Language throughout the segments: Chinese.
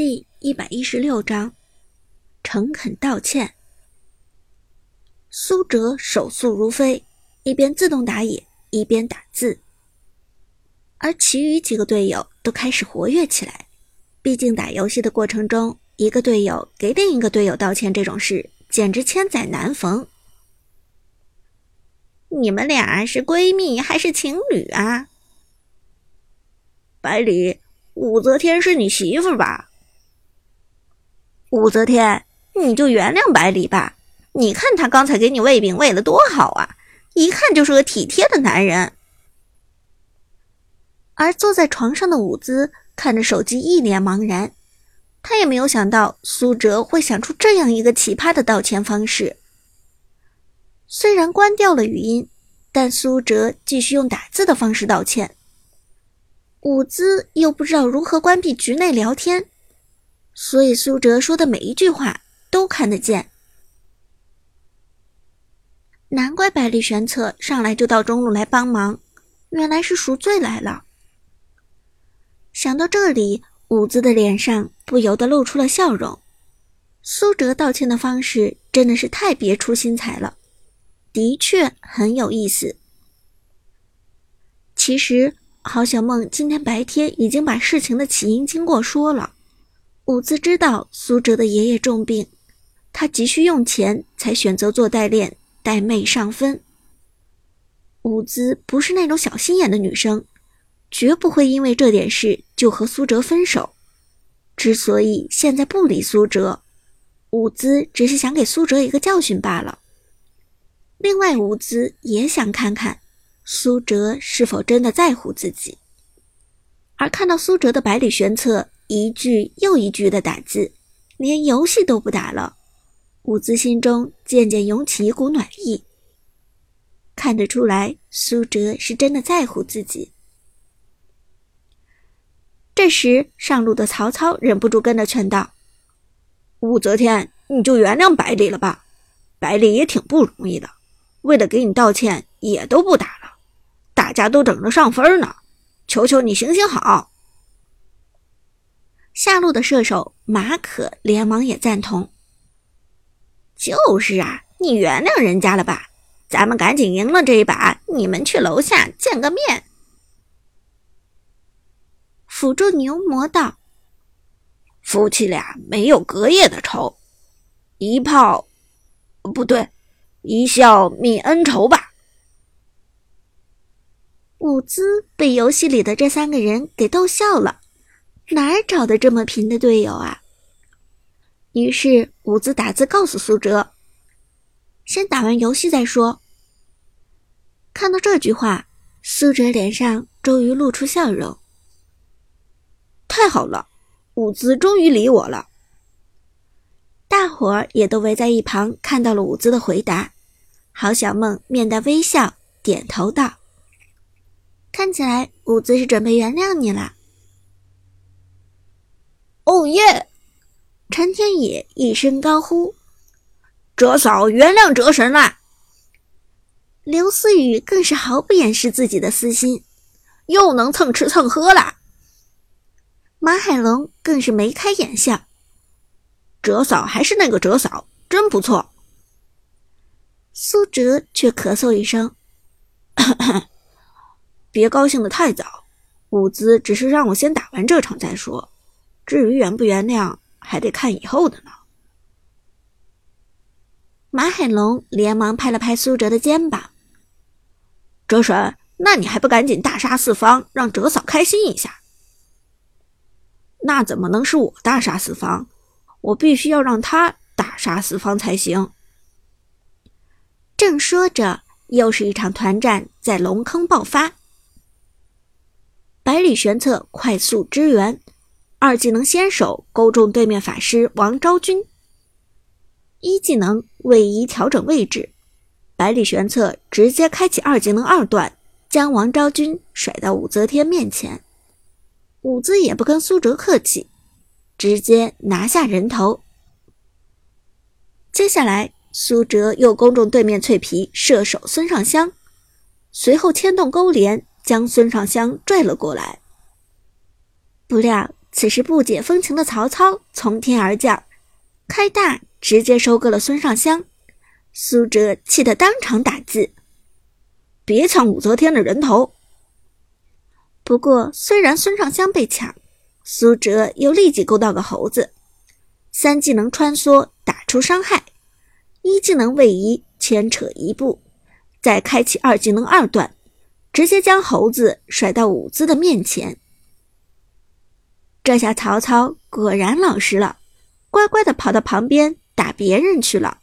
第一百一十六章，诚恳道歉。苏哲手速如飞，一边自动打野，一边打字。而其余几个队友都开始活跃起来。毕竟打游戏的过程中，一个队友给另一个队友道歉这种事，简直千载难逢。你们俩是闺蜜还是情侣啊？百里，武则天是你媳妇吧？武则天，你就原谅百里吧。你看他刚才给你喂饼喂的多好啊，一看就是个体贴的男人。而坐在床上的舞姿看着手机，一脸茫然。他也没有想到苏哲会想出这样一个奇葩的道歉方式。虽然关掉了语音，但苏哲继续用打字的方式道歉。舞姿又不知道如何关闭局内聊天，所以苏哲说的每一句话都看得见。难怪百里玄策上来就到中路来帮忙，原来是赎罪来了。想到这里，舞姿的脸上不由得露出了笑容。苏哲道歉的方式真的是太别出心裁了，的确很有意思。其实。郝小梦今天白天已经把事情的起因经过说了。伍兹知道苏哲的爷爷重病，他急需用钱，才选择做代练，带妹上分。伍兹不是那种小心眼的女生，绝不会因为这点事就和苏哲分手。之所以现在不理苏哲，伍兹只是想给苏哲一个教训罢了。另外，伍兹也想看看。苏哲是否真的在乎自己？而看到苏哲的百里玄策一句又一句的打字，连游戏都不打了，伍兹心中渐渐涌起一股暖意。看得出来，苏哲是真的在乎自己。这时，上路的曹操忍不住跟着劝道：“武则天，你就原谅百里了吧，百里也挺不容易的，为了给你道歉，也都不打了。”大家都等着上分呢，求求你行行好。下路的射手马可连忙也赞同。就是啊，你原谅人家了吧，咱们赶紧赢了这一把，你们去楼下见个面。辅助牛魔道：“夫妻俩没有隔夜的仇，一炮，不对，一笑泯恩仇吧。”伍兹被游戏里的这三个人给逗笑了，哪儿找的这么贫的队友啊？于是伍兹打字告诉苏哲：“先打完游戏再说。”看到这句话，苏哲脸上终于露出笑容。太好了，伍兹终于理我了。大伙儿也都围在一旁，看到了伍兹的回答。郝小梦面带微笑，点头道。看起来伍兹是准备原谅你了。哦耶！陈天野一声高呼：“哲嫂原谅哲神啦！”刘思雨更是毫不掩饰自己的私心，又能蹭吃蹭喝啦。马海龙更是眉开眼笑：“哲嫂还是那个哲嫂，真不错。”苏哲却咳嗽一声：“咳咳。”别高兴的太早，伍兹只是让我先打完这场再说，至于原不原谅，还得看以后的呢。马海龙连忙拍了拍苏哲的肩膀：“哲神，那你还不赶紧大杀四方，让哲嫂开心一下？那怎么能是我大杀四方？我必须要让他大杀四方才行。”正说着，又是一场团战在龙坑爆发。百里玄策快速支援，二技能先手勾中对面法师王昭君，一技能位移调整位置，百里玄策直接开启二技能二段，将王昭君甩到武则天面前。武则也不跟苏哲客气，直接拿下人头。接下来，苏哲又攻中对面脆皮射手孙尚香，随后牵动勾连。将孙尚香拽了过来，不料此时不解风情的曹操从天而降，开大直接收割了孙尚香。苏哲气得当场打字：“别抢武则天的人头！”不过，虽然孙尚香被抢，苏哲又立即勾到个猴子，三技能穿梭打出伤害，一技能位移牵扯一步，再开启二技能二段，直接将猴子甩到武姿的面前。这下曹操果然老实了，乖乖的跑到旁边打别人去了。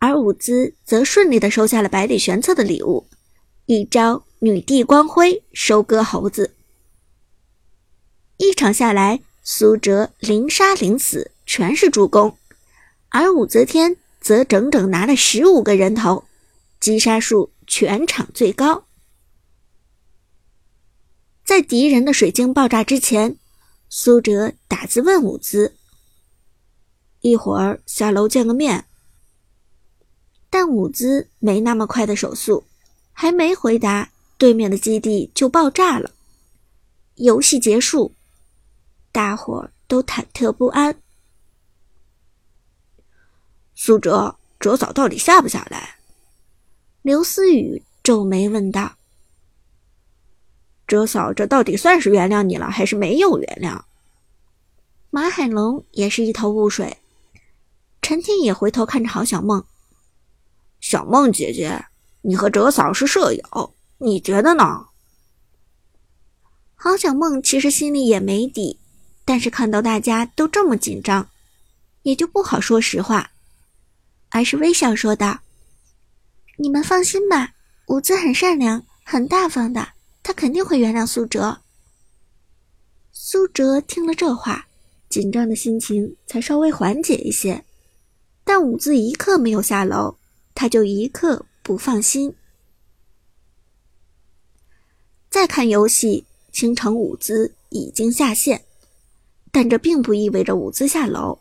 而伍兹则顺利的收下了百里玄策的礼物，一招女帝光辉收割猴子。一场下来，苏哲零杀零死，全是助攻，而武则天则整整拿了十五个人头，击杀数全场最高。在敌人的水晶爆炸之前，苏哲打字问伍兹：“一会儿下楼见个面。”但伍兹没那么快的手速，还没回答，对面的基地就爆炸了。游戏结束，大伙儿都忐忑不安。苏哲，哲嫂到底下不下来？刘思雨皱眉问道：“哲嫂，这到底算是原谅你了，还是没有原谅？”马海龙也是一头雾水，陈天也回头看着郝小梦。小梦姐姐，你和哲嫂是舍友，你觉得呢？郝小梦其实心里也没底，但是看到大家都这么紧张，也就不好说实话，而是微笑说道：“你们放心吧，伍兹很善良，很大方的，他肯定会原谅苏哲。”苏哲听了这话，紧张的心情才稍微缓解一些，但伍兹一刻没有下楼。他就一刻不放心。再看游戏，倾城舞姿已经下线，但这并不意味着舞姿下楼，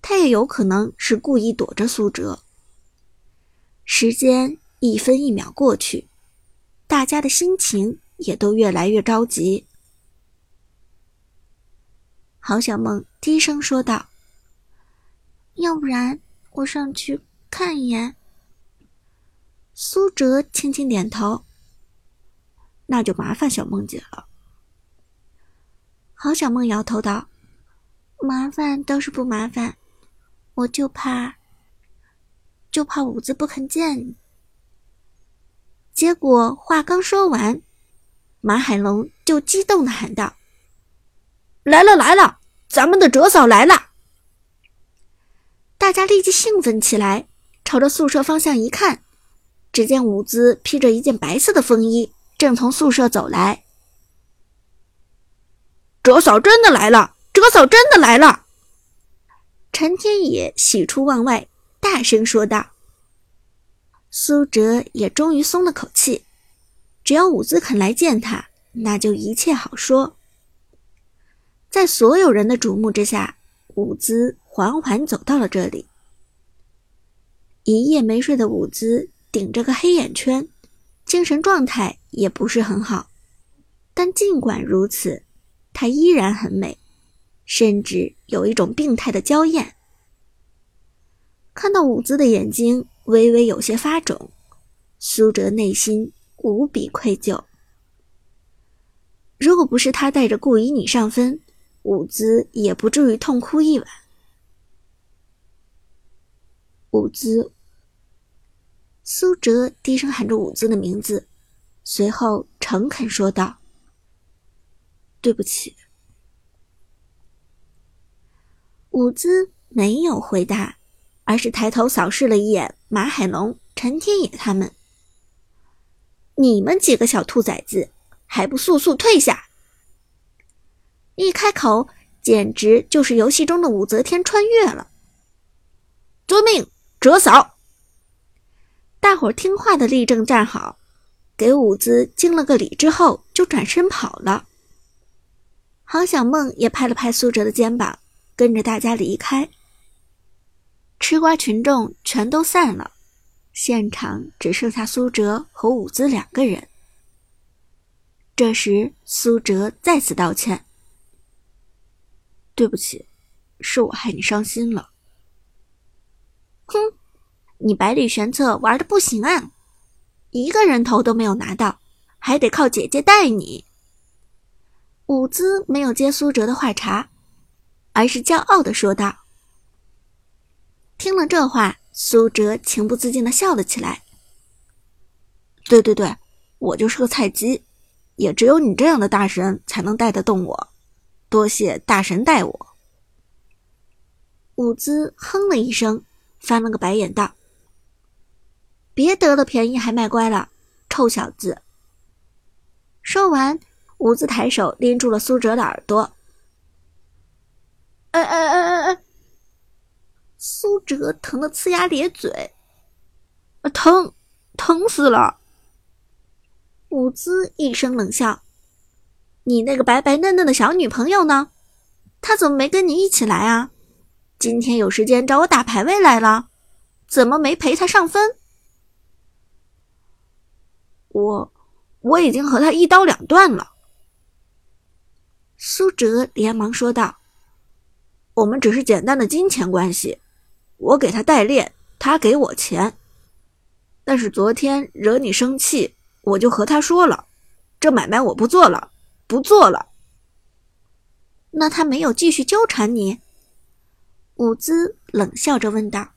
他也有可能是故意躲着苏哲。时间一分一秒过去，大家的心情也都越来越着急。郝小梦低声说道：“要不然我上去看一眼。”苏哲轻轻点头，那就麻烦小梦姐了。郝小梦摇头道：“麻烦倒是不麻烦，我就怕，就怕五子不肯见你。”结果话刚说完，马海龙就激动的喊道：“来了来了，咱们的哲嫂来了！”大家立即兴奋起来，朝着宿舍方向一看。只见伍兹披着一件白色的风衣，正从宿舍走来。哲嫂真的来了！哲嫂真的来了！陈天野喜出望外，大声说道。苏哲也终于松了口气，只要伍兹肯来见他，那就一切好说。在所有人的瞩目之下，伍兹缓缓走到了这里。一夜没睡的伍兹。顶着个黑眼圈，精神状态也不是很好。但尽管如此，她依然很美，甚至有一种病态的娇艳。看到伍兹的眼睛微微有些发肿，苏哲内心无比愧疚。如果不是他带着顾以你上分，伍兹也不至于痛哭一晚。伍兹。苏哲低声喊着伍兹的名字，随后诚恳说道：“对不起。”伍兹没有回答，而是抬头扫视了一眼马海龙、陈天野他们。“你们几个小兔崽子，还不速速退下！”一开口，简直就是游戏中的武则天穿越了。遵命，哲嫂。大伙听话的立正站好，给武子敬了个礼之后，就转身跑了。郝小梦也拍了拍苏哲的肩膀，跟着大家离开。吃瓜群众全都散了，现场只剩下苏哲和伍兹两个人。这时，苏哲再次道歉：“对不起，是我害你伤心了。哼，你百里玄策玩的不行啊，一个人头都没有拿到，还得靠姐姐带你。伍兹没有接苏哲的话茬，而是骄傲的说道。听了这话，苏哲情不自禁的笑了起来。对对对，我就是个菜鸡，也只有你这样的大神才能带得动我。多谢大神带我。伍兹哼了一声，翻了个白眼道：“别得了便宜还卖乖了，臭小子！”说完，伍兹抬手拎住了苏哲的耳朵。哎哎哎哎哎！苏哲疼得呲牙咧嘴，疼，疼死了！伍兹一声冷笑。你那个白白嫩嫩的小女朋友呢？她怎么没跟你一起来啊？今天有时间找我打排位来了，怎么没陪她上分？我我已经和她一刀两断了。苏哲连忙说道：“我们只是简单的金钱关系，我给他代练，他给我钱。但是昨天惹你生气，我就和他说了，这买卖我不做了。”不做了。那他没有继续纠缠你？伍兹冷笑着问道。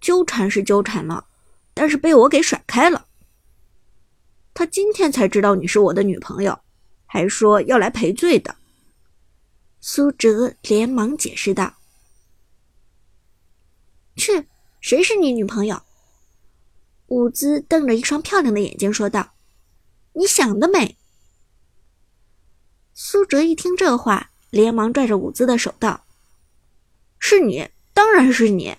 纠缠是纠缠了，但是被我给甩开了。他今天才知道你是我的女朋友，还说要来赔罪的。苏哲连忙解释道：“去，谁是你女朋友？”伍兹瞪着一双漂亮的眼睛说道。你想得美！苏哲一听这话，连忙拽着伍兹的手道：“是你，当然是你。